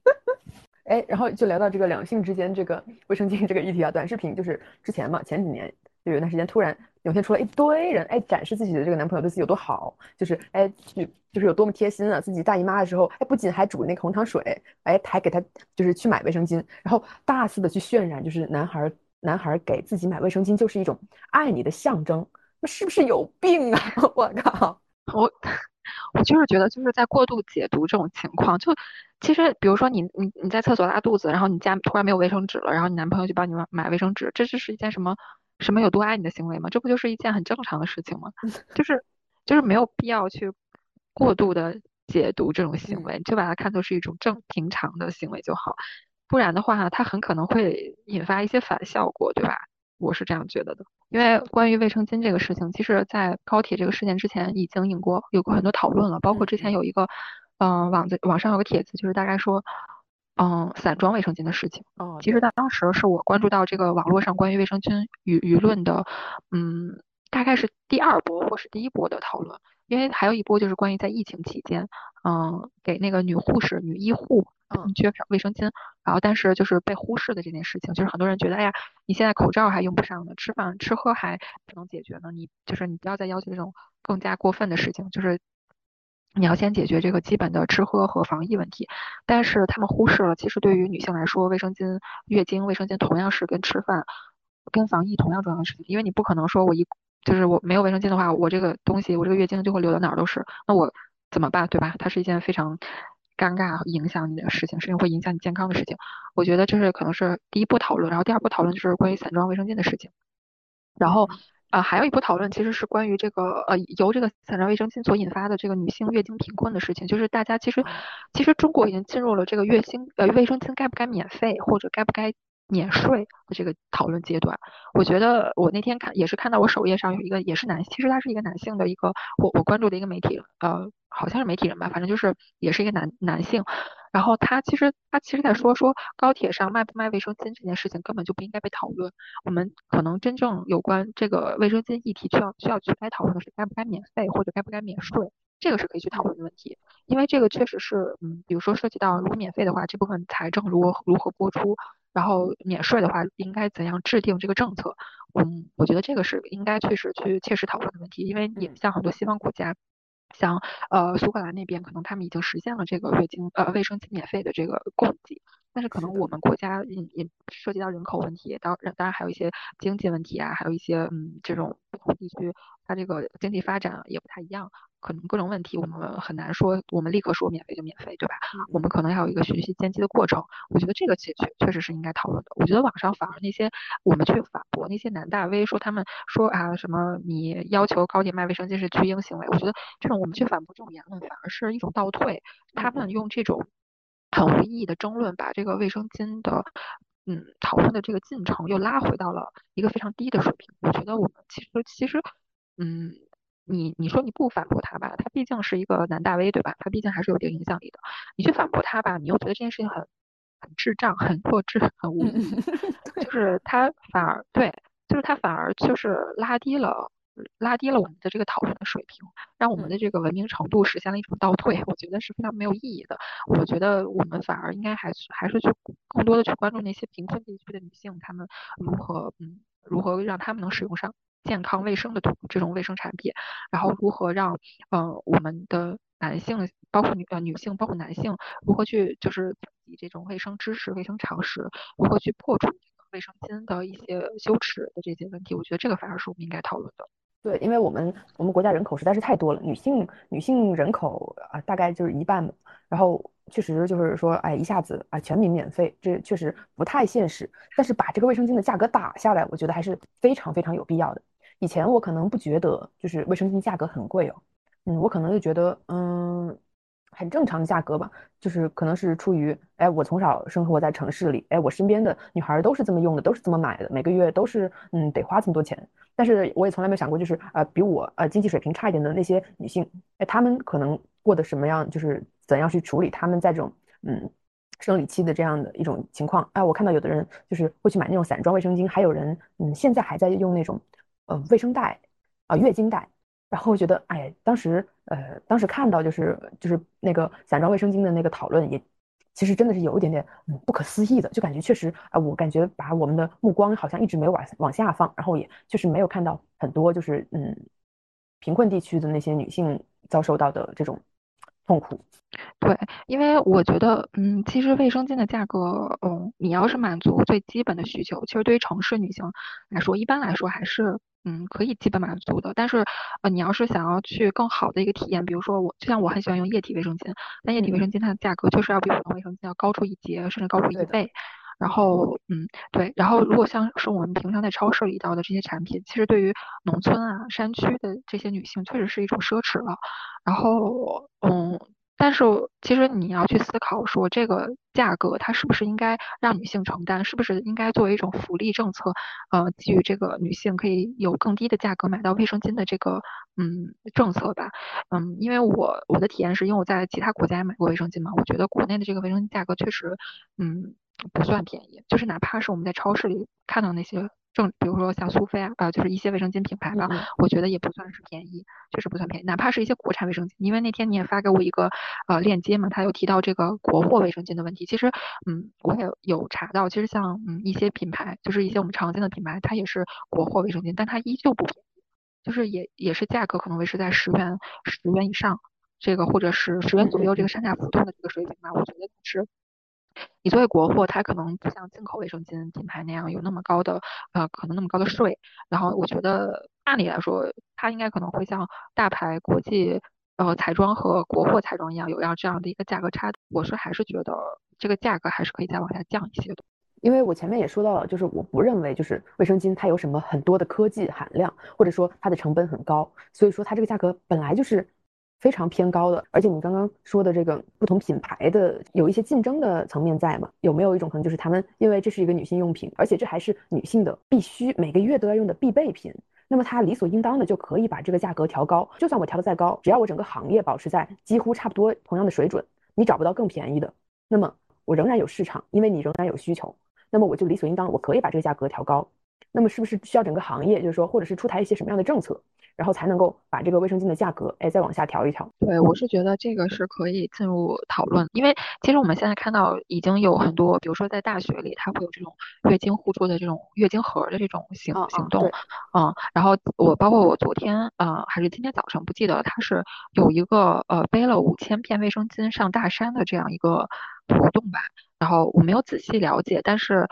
哎，然后就聊到这个两性之间这个卫生巾这个议题啊，短视频就是之前嘛，前几年就有段时间突然。涌现出来一堆人，哎，展示自己的这个男朋友对自己有多好，就是哎，去就是有多么贴心啊！自己大姨妈的时候，哎，不仅还煮那个红糖水，哎，还给他就是去买卫生巾，然后大肆的去渲染，就是男孩男孩给自己买卫生巾就是一种爱你的象征，那是不是有病啊？我靠！我我就是觉得就是在过度解读这种情况，就其实比如说你你你在厕所拉肚子，然后你家突然没有卫生纸了，然后你男朋友就帮你买买卫生纸，这这是一件什么？什么有多爱你的行为吗？这不就是一件很正常的事情吗？就是就是没有必要去过度的解读这种行为，就把它看作是一种正平常的行为就好。不然的话，它很可能会引发一些反效果，对吧？我是这样觉得的。因为关于卫生巾这个事情，其实在高铁这个事件之前已经引过有过很多讨论了，包括之前有一个嗯网子网上有个帖子，就是大概说。嗯，散装卫生巾的事情。哦，其实当当时是我关注到这个网络上关于卫生巾舆舆论的，嗯，大概是第二波或是第一波的讨论，因为还有一波就是关于在疫情期间，嗯，给那个女护士、女医护嗯缺少卫生巾，然后但是就是被忽视的这件事情，就是很多人觉得，哎呀，你现在口罩还用不上呢，吃饭吃喝还不能解决呢，你就是你不要再要求这种更加过分的事情，就是你要先解决这个基本的吃喝和防疫问题。但是他们忽视了，其实对于女性来说，卫生巾、月经、卫生巾同样是跟吃饭、跟防疫同样重要的事情，因为你不可能说我一就是我没有卫生巾的话，我这个东西我这个月经就会流到哪儿都是，那我怎么办，对吧？它是一件非常。尴尬影响你的事情，甚至会影响你健康的事情。我觉得这是可能是第一步讨论，然后第二步讨论就是关于散装卫生巾的事情。然后，呃，还有一波讨论其实是关于这个呃由这个散装卫生巾所引发的这个女性月经贫困的事情。就是大家其实其实中国已经进入了这个月经呃卫生巾该不该免费或者该不该免税的这个讨论阶段。我觉得我那天看也是看到我首页上有一个也是男，其实他是一个男性的一个我我关注的一个媒体呃。好像是媒体人吧，反正就是也是一个男男性，然后他其实他其实在说说高铁上卖不卖卫生巾这件事情根本就不应该被讨论，我们可能真正有关这个卫生巾议题需要需要去该讨论的是该不该免费或者该不该免税，这个是可以去讨论的问题，因为这个确实是嗯，比如说涉及到如果免费的话，这部分财政如何如何拨出，然后免税的话应该怎样制定这个政策，嗯，我觉得这个是应该确实去切实讨论的问题，因为也像很多西方国家。像呃苏格兰那边，可能他们已经实现了这个月经呃卫生巾免费的这个供给，但是可能我们国家也也涉及到人口问题，当然当然还有一些经济问题啊，还有一些嗯这种不同地区它这个经济发展也不太一样。可能各种问题，我们很难说，我们立刻说免费就免费，对吧？我们可能要有一个循序渐进的过程。我觉得这个确确确实是应该讨论的。我觉得网上反而那些我们去反驳那些男大 V 说他们说啊什么你要求高铁卖卫生巾是巨婴行为，我觉得这种我们去反驳这种言论反而是一种倒退。他们用这种很无意义的争论，把这个卫生巾的嗯讨论的这个进程又拉回到了一个非常低的水平。我觉得我们其实其实嗯。你你说你不反驳他吧，他毕竟是一个男大 V 对吧？他毕竟还是有一定影响力的。你去反驳他吧，你又觉得这件事情很很智障、很弱智、很无语，就是他反而对，就是他反而就是拉低了拉低了我们的这个讨论的水平，让我们的这个文明程度实现了一种倒退。我觉得是非常没有意义的。我觉得我们反而应该还是还是去更多的去关注那些贫困地区的女性，她们如何嗯如何让她们能使用上。健康卫生的这种卫生产品，然后如何让嗯我们的男性，包括女呃女性，包括男性，如何去就是以这种卫生知识、卫生常识，如何去破除卫生巾的一些羞耻的这些问题？我觉得这个反而是我们应该讨论的。对，因为我们我们国家人口实在是太多了，女性女性人口啊大概就是一半，然后确实就是说，哎，一下子啊全民免费，这确实不太现实。但是把这个卫生巾的价格打下来，我觉得还是非常非常有必要的。以前我可能不觉得，就是卫生巾价格很贵哦，嗯，我可能就觉得，嗯，很正常的价格吧，就是可能是出于，哎，我从小生活在城市里，哎，我身边的女孩都是这么用的，都是这么买的，每个月都是，嗯，得花这么多钱。但是我也从来没想过，就是呃，比我呃经济水平差一点的那些女性，哎，她们可能过的什么样，就是怎样去处理她们在这种，嗯，生理期的这样的一种情况。哎，我看到有的人就是会去买那种散装卫生巾，还有人，嗯，现在还在用那种。呃，卫生袋啊，月经袋，然后觉得，哎，当时，呃，当时看到就是就是那个散装卫生巾的那个讨论，也其实真的是有一点点嗯不可思议的，就感觉确实啊，我感觉把我们的目光好像一直没有往往下放，然后也确实没有看到很多就是嗯贫困地区的那些女性遭受到的这种痛苦。对，因为我觉得，嗯，其实卫生巾的价格，嗯，你要是满足最基本的需求，其实对于城市女性来说，一般来说还是，嗯，可以基本满足的。但是，呃，你要是想要去更好的一个体验，比如说我，就像我很喜欢用液体卫生巾，但液体卫生巾它的价格确实要比普通卫生巾要高出一截，甚至高出一倍。然后，嗯，对，然后如果像是我们平常在超市里到的这些产品，其实对于农村啊、山区的这些女性，确实是一种奢侈了。然后，嗯。但是其实你要去思考说，这个价格它是不是应该让女性承担？是不是应该作为一种福利政策，呃，给予这个女性可以有更低的价格买到卫生巾的这个嗯政策吧？嗯，因为我我的体验是因为我在其他国家买过卫生巾嘛，我觉得国内的这个卫生巾价格确实嗯不算便宜，就是哪怕是我们在超市里看到那些正，比如说像苏菲啊，呃，就是一些卫生巾品牌吧，我觉得也不算是便宜，确实不算便宜。哪怕是一些国产卫生巾，因为那天你也发给我一个呃链接嘛，他有提到这个国货卫生巾的问题。其实，嗯，我也有查到，其实像嗯一些品牌，就是一些我们常见的品牌，它也是国货卫生巾，但它依旧不便宜，就是也也是价格可能维持在十元十元以上，这个或者是十元左右这个上下浮动的这个水平吧，我觉得是。你作为国货，它可能不像进口卫生巾品牌那样有那么高的呃，可能那么高的税。然后我觉得按理来说，它应该可能会像大牌国际呃彩妆和国货彩妆一样，有要这样的一个价格差。我是还是觉得这个价格还是可以再往下降一些的。因为我前面也说到了，就是我不认为就是卫生巾它有什么很多的科技含量，或者说它的成本很高，所以说它这个价格本来就是。非常偏高的，而且你刚刚说的这个不同品牌的有一些竞争的层面在嘛？有没有一种可能就是他们因为这是一个女性用品，而且这还是女性的必须每个月都要用的必备品，那么它理所应当的就可以把这个价格调高。就算我调的再高，只要我整个行业保持在几乎差不多同样的水准，你找不到更便宜的，那么我仍然有市场，因为你仍然有需求，那么我就理所应当我可以把这个价格调高。那么是不是需要整个行业就是说，或者是出台一些什么样的政策？然后才能够把这个卫生巾的价格，哎，再往下调一调。对，我是觉得这个是可以进入讨论，因为其实我们现在看到已经有很多，比如说在大学里，它会有这种月经互助的这种月经盒的这种行行动，嗯，然后我包括我昨天，呃，还是今天早上不记得，它是有一个呃背了五千片卫生巾上大山的这样一个活动吧，然后我没有仔细了解，但是，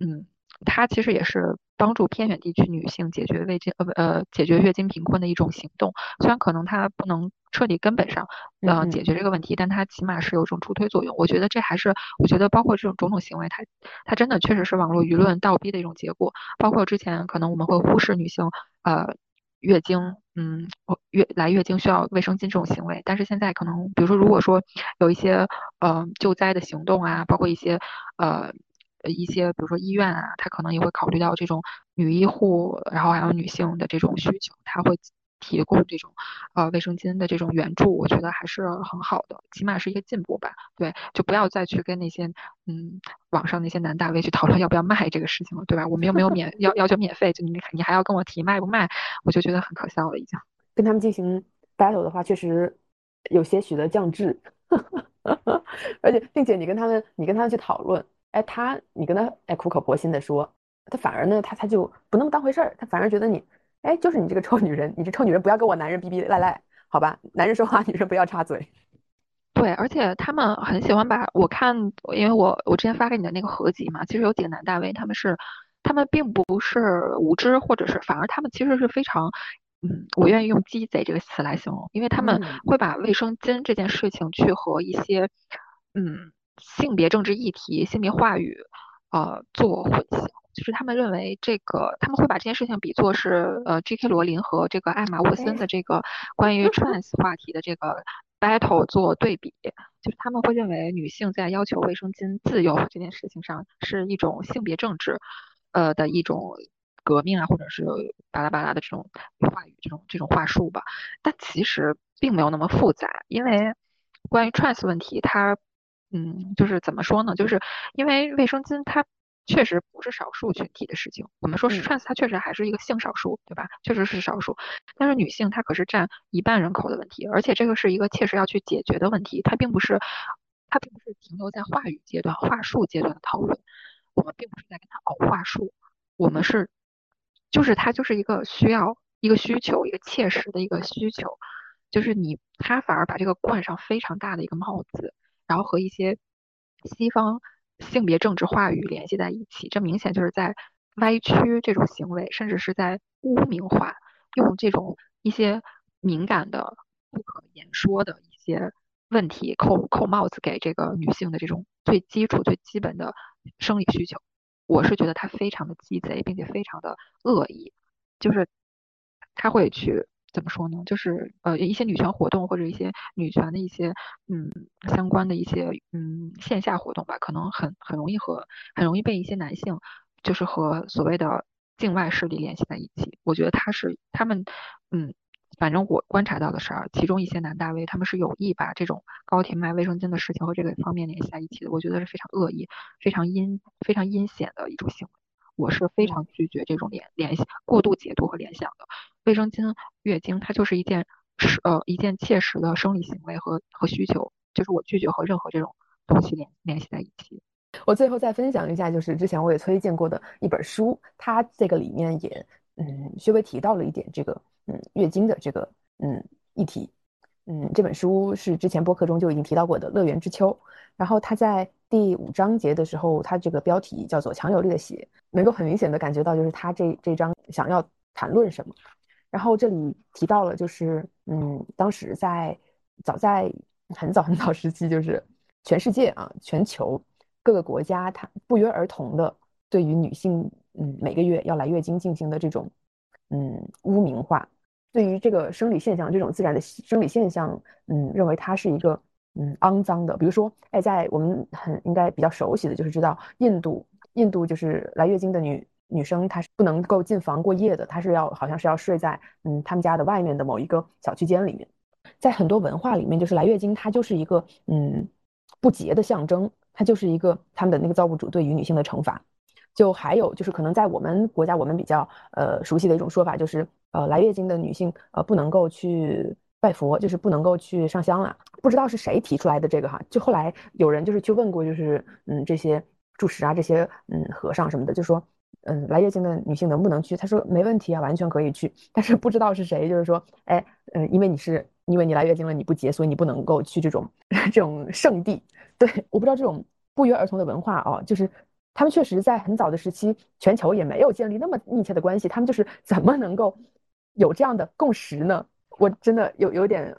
嗯。它其实也是帮助偏远地区女性解决月经呃呃解决月经贫困的一种行动。虽然可能它不能彻底根本上呃解决这个问题，但它起码是有一种助推作用。我觉得这还是我觉得包括这种种种行为，它它真的确实是网络舆论倒逼的一种结果。包括之前可能我们会忽视女性呃月经嗯月来月经需要卫生巾这种行为，但是现在可能比如说如果说有一些呃救灾的行动啊，包括一些呃。呃，一些比如说医院啊，他可能也会考虑到这种女医护，然后还有女性的这种需求，他会提供这种呃卫生巾的这种援助，我觉得还是很好的，起码是一个进步吧。对，就不要再去跟那些嗯网上那些男大 V 去讨论要不要卖这个事情了，对吧？我们又没有免要要求免费，就你你还要跟我提卖不卖，我就觉得很可笑了，已经。跟他们进行 battle 的话，确实有些许的降智，而且并且你跟他们你跟他们去讨论。哎，他你跟他哎苦口婆心的说，他反而呢，他他就不那么当回事儿，他反而觉得你，哎，就是你这个臭女人，你这臭女人不要跟我男人逼逼赖赖，好吧？男人说话，女人不要插嘴。对，而且他们很喜欢把我看，因为我我之前发给你的那个合集嘛，其实有几个男大 V，他们是他们并不是无知，或者是反而他们其实是非常，嗯，我愿意用鸡贼这个词来形容，因为他们会把卫生巾这件事情去和一些，嗯。性别政治议题、性别话语，呃，做混淆，就是他们认为这个，他们会把这件事情比作是呃，J.K. 罗琳和这个艾玛沃森的这个关于 trans 话题的这个 battle 做对比，就是他们会认为女性在要求卫生巾自由这件事情上是一种性别政治，呃的一种革命啊，或者是巴拉巴拉的这种话语、这种这种话术吧。但其实并没有那么复杂，因为关于 trans 问题，它。嗯，就是怎么说呢？就是因为卫生巾它确实不是少数群体的事情。我们说 trans 它确实还是一个性少数，对吧？确实是少数。但是女性她可是占一半人口的问题，而且这个是一个切实要去解决的问题。它并不是，它并不是停留在话语阶段、话术阶段的讨论。我们并不是在跟他熬话术，我们是，就是它就是一个需要、一个需求、一个切实的一个需求。就是你，他反而把这个冠上非常大的一个帽子。然后和一些西方性别政治话语联系在一起，这明显就是在歪曲这种行为，甚至是在污名化，用这种一些敏感的、不可言说的一些问题扣扣帽子给这个女性的这种最基础、最基本的生理需求。我是觉得他非常的鸡贼，并且非常的恶意，就是他会去。怎么说呢？就是呃一些女权活动或者一些女权的一些嗯相关的一些嗯线下活动吧，可能很很容易和很容易被一些男性就是和所谓的境外势力联系在一起。我觉得他是他们嗯，反正我观察到的是啊，其中一些男大 V 他们是有意把这种高铁卖卫生巾的事情和这个方面联系在一起的。我觉得是非常恶意、非常阴、非常阴险的一种行为。我是非常拒绝这种联联想、过度解读和联想的。卫生巾、月经，它就是一件是呃一件切实的生理行为和和需求，就是我拒绝和任何这种东西联联系在一起。我最后再分享一下，就是之前我也推荐过的一本书，它这个里面也嗯稍微提到了一点这个嗯月经的这个嗯议题。嗯，这本书是之前播客中就已经提到过的《乐园之秋》，然后它在第五章节的时候，它这个标题叫做“强有力的血”，能够很明显的感觉到就是他这这章想要谈论什么。然后这里提到了，就是嗯，当时在早在很早很早时期，就是全世界啊，全球各个国家，它不约而同的对于女性嗯每个月要来月经进行的这种嗯污名化。对于这个生理现象，这种自然的生理现象，嗯，认为它是一个嗯肮脏的。比如说，哎，在我们很应该比较熟悉的就是知道，印度，印度就是来月经的女女生，她是不能够进房过夜的，她是要好像是要睡在嗯他们家的外面的某一个小区间里面。在很多文化里面，就是来月经它就是一个嗯不洁的象征，它就是一个他们的那个造物主对于女性的惩罚。就还有就是可能在我们国家，我们比较呃熟悉的一种说法就是。呃，来月经的女性呃不能够去拜佛，就是不能够去上香了。不知道是谁提出来的这个哈，就后来有人就是去问过，就是嗯这些住持啊，这些嗯和尚什么的，就说嗯来月经的女性能不能去？他说没问题啊，完全可以去。但是不知道是谁，就是说哎嗯，因为你是因为你来月经了，你不洁，所以你不能够去这种 这种圣地。对，我不知道这种不约而同的文化哦，就是他们确实在很早的时期，全球也没有建立那么密切的关系，他们就是怎么能够。有这样的共识呢？我真的有有点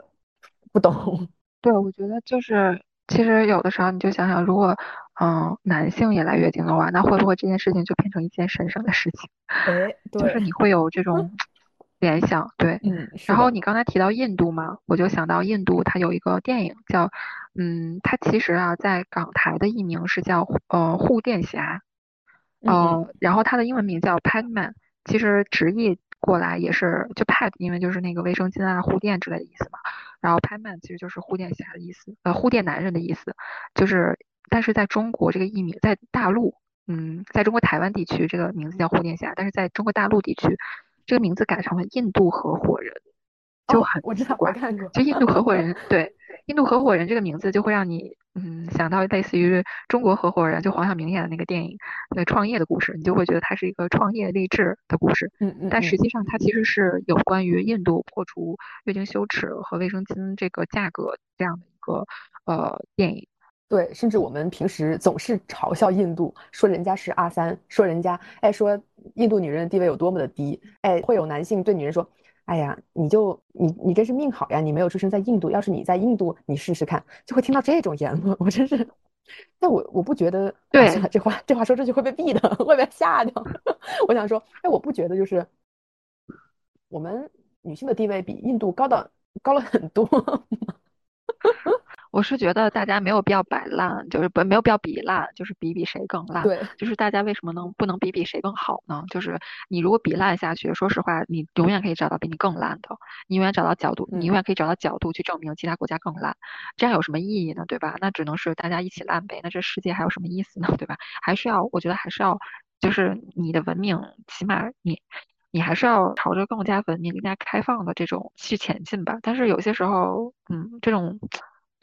不懂。对，我觉得就是，其实有的时候你就想想，如果嗯男性也来月经的话，那会不会这件事情就变成一件神圣的事情？哎，就是你会有这种 联想，对，嗯。然后你刚才提到印度嘛，我就想到印度，它有一个电影叫，嗯，它其实啊在港台的译名是叫呃护垫侠，呃，然后它的英文名叫 Padman，其实直译。过来也是就 pad，因为就是那个卫生巾啊、护垫之类的意思嘛。然后 padman 其实就是护垫侠的意思，呃，护垫男人的意思。就是，但是在中国这个译名，在大陆，嗯，在中国台湾地区这个名字叫护垫侠，但是在中国大陆地区，这个名字改成了印度合伙人，就很我知道，我看过，就印度合伙人，对。印度合伙人这个名字就会让你嗯想到类似于中国合伙人，就黄晓明演的那个电影，那创业的故事，你就会觉得它是一个创业励志的故事。嗯嗯。但实际上它其实是有关于印度破除月经羞耻和卫生巾这个价格这样的一个呃电影。对，甚至我们平时总是嘲笑印度，说人家是阿三，说人家哎说印度女人的地位有多么的低，哎会有男性对女人说。哎呀，你就你你真是命好呀！你没有出生在印度，要是你在印度，你试试看，就会听到这种言论。我真是，但我我不觉得，对这话这话说出去会被毙的，会被吓掉。我想说，哎，我不觉得，就是我们女性的地位比印度高的高了很多。我是觉得大家没有必要摆烂，就是不没有必要比烂，就是比比谁更烂。对，就是大家为什么能不能比比谁更好呢？就是你如果比烂下去，说实话，你永远可以找到比你更烂的，你永远找到角度，你永远可以找到角度去证明其他国家更烂，这样有什么意义呢？对吧？那只能是大家一起烂呗。那这世界还有什么意思呢？对吧？还是要，我觉得还是要，就是你的文明，起码你你还是要朝着更加文明、更加开放的这种去前进吧。但是有些时候，嗯，这种。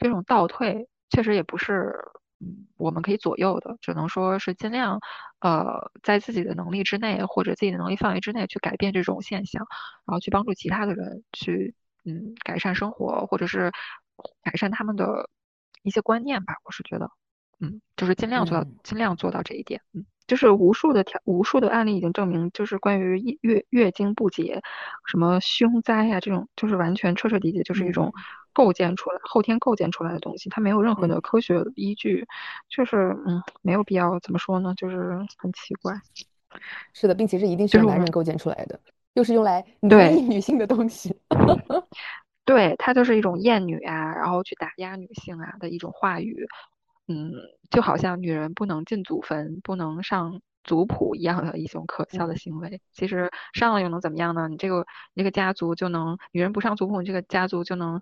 这种倒退确实也不是嗯我们可以左右的，只能说是尽量呃在自己的能力之内或者自己的能力范围之内去改变这种现象，然后去帮助其他的人去嗯改善生活或者是改善他们的一些观念吧。我是觉得嗯就是尽量做到尽量做到这一点。嗯，就是无数的条无数的案例已经证明，就是关于月月经不洁什么凶灾呀这种，就是完全彻彻底底就是一种。构建出来，后天构建出来的东西，它没有任何的科学依据，就是嗯，没有必要怎么说呢？就是很奇怪。是的，并且是一定是男人构建出来的，又是用来奴役女性的东西。对，它就是一种厌女啊，然后去打压女性啊的一种话语。嗯，就好像女人不能进祖坟，不能上族谱一样的一种可笑的行为。其实上了又能怎么样呢？你这个这个家族就能女人不上族谱，你这个家族就能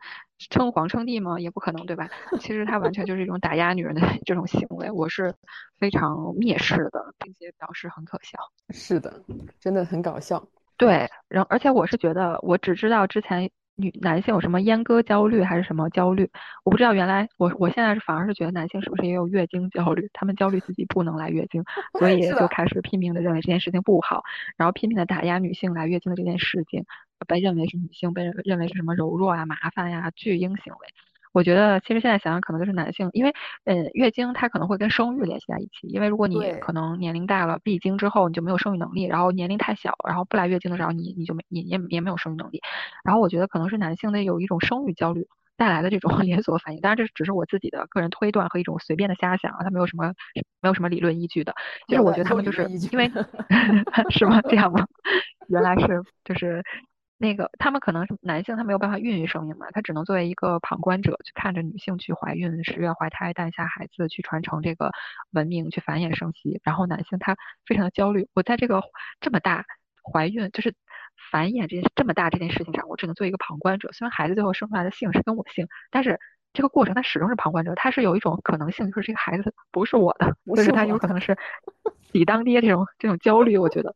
称皇称帝吗？也不可能，对吧？其实它完全就是一种打压女人的这种行为，我是非常蔑视的，并且表示很可笑。是的，真的很搞笑。对，然后而且我是觉得，我只知道之前。女男性有什么阉割焦虑还是什么焦虑？我不知道。原来我我现在是反而是觉得男性是不是也有月经焦虑？他们焦虑自己不能来月经，所以就开始拼命的认为这件事情不好，然后拼命的打压女性来月经的这件事情，被认为是女性被认为是什么柔弱啊、麻烦呀、巨婴行为。我觉得其实现在想想，可能就是男性，因为呃，月经它可能会跟生育联系在一起。因为如果你可能年龄大了闭经之后，你就没有生育能力，然后年龄太小，然后不来月经的时候，你你就没你也也没有生育能力。然后我觉得可能是男性的有一种生育焦虑带来的这种 连锁反应。当然这只是我自己的个人推断和一种随便的瞎想啊，它没有什么没有什么理论依据的。就是我觉得他们就是因为 是吗？这样吗？原来是就是。那个他们可能是男性，他没有办法孕育生命嘛，他只能作为一个旁观者去看着女性去怀孕、十月怀胎、诞下孩子，去传承这个文明，去繁衍生息。然后男性他非常的焦虑，我在这个这么大怀孕就是繁衍这件这么大这件事情上，我只能做一个旁观者。虽然孩子最后生出来的姓是跟我姓，但是这个过程他始终是旁观者，他是有一种可能性，就是这个孩子不是我的，就是他有可能是你当爹这种这种焦虑，我觉得。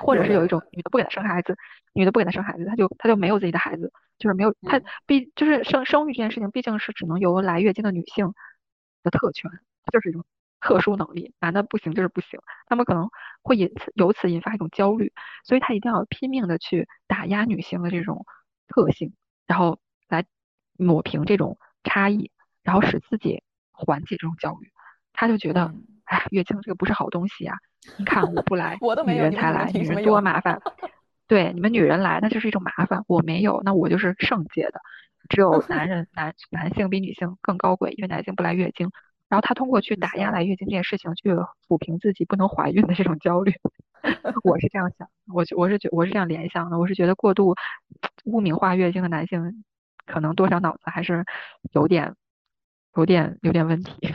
或者是有一种女的不给他生孩子，女的不给他生孩子，他就他就没有自己的孩子，就是没有他毕就是生生育这件事情毕竟是只能由来月经的女性的特权，就是一种特殊能力，男的不行就是不行，他们可能会引此由此引发一种焦虑，所以他一定要拼命的去打压女性的这种特性，然后来抹平这种差异，然后使自己缓解这种焦虑，他就觉得。哎，月经这个不是好东西呀！你看我不来，女人才来，女人多麻烦。对，你们女人来那就是一种麻烦。我没有，那我就是圣洁的。只有男人男男性比女性更高贵，因为男性不来月经。然后他通过去打压来月经这件事情，去抚平自己不能怀孕的这种焦虑。我是这样想，我我是觉我是这样联想的。我是觉得过度污名化月经的男性，可能多少脑子还是有点有点有点问题。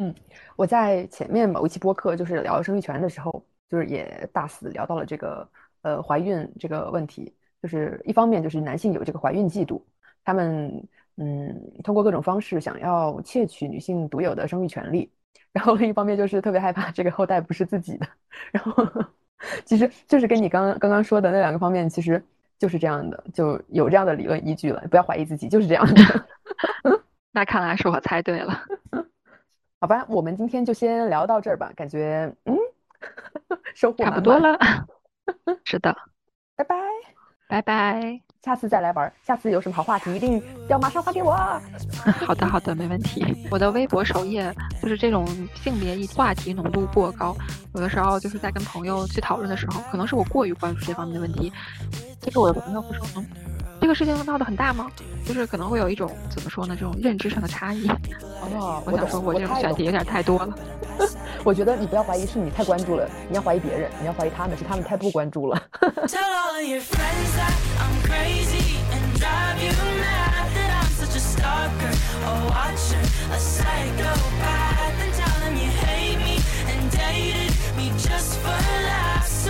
嗯，我在前面某一期播客就是聊生育权的时候，就是也大肆聊到了这个呃怀孕这个问题。就是一方面就是男性有这个怀孕嫉妒，他们嗯通过各种方式想要窃取女性独有的生育权利，然后另一方面就是特别害怕这个后代不是自己的。然后其实就是跟你刚刚刚刚说的那两个方面，其实就是这样的，就有这样的理论依据了。不要怀疑自己，就是这样的。那看来是我猜对了。好吧，我们今天就先聊到这儿吧。感觉嗯，收获差不多了。是的，拜拜，拜拜，下次再来玩。下次有什么好话题，一定要马上发给我。好的，好的，没问题。我的微博首页就是这种性别议话题浓度过高，有的时候就是在跟朋友去讨论的时候，可能是我过于关注这方面的问题，就是我的朋友会说。这个事情闹得很大吗？就是可能会有一种怎么说呢，这种认知上的差异。哦，我 想说，我这种选题有点太多了。我觉得你不要怀疑，是你太关注了，你要怀疑别人，你要怀疑他们，是他们太不关注了。Me just for laughs,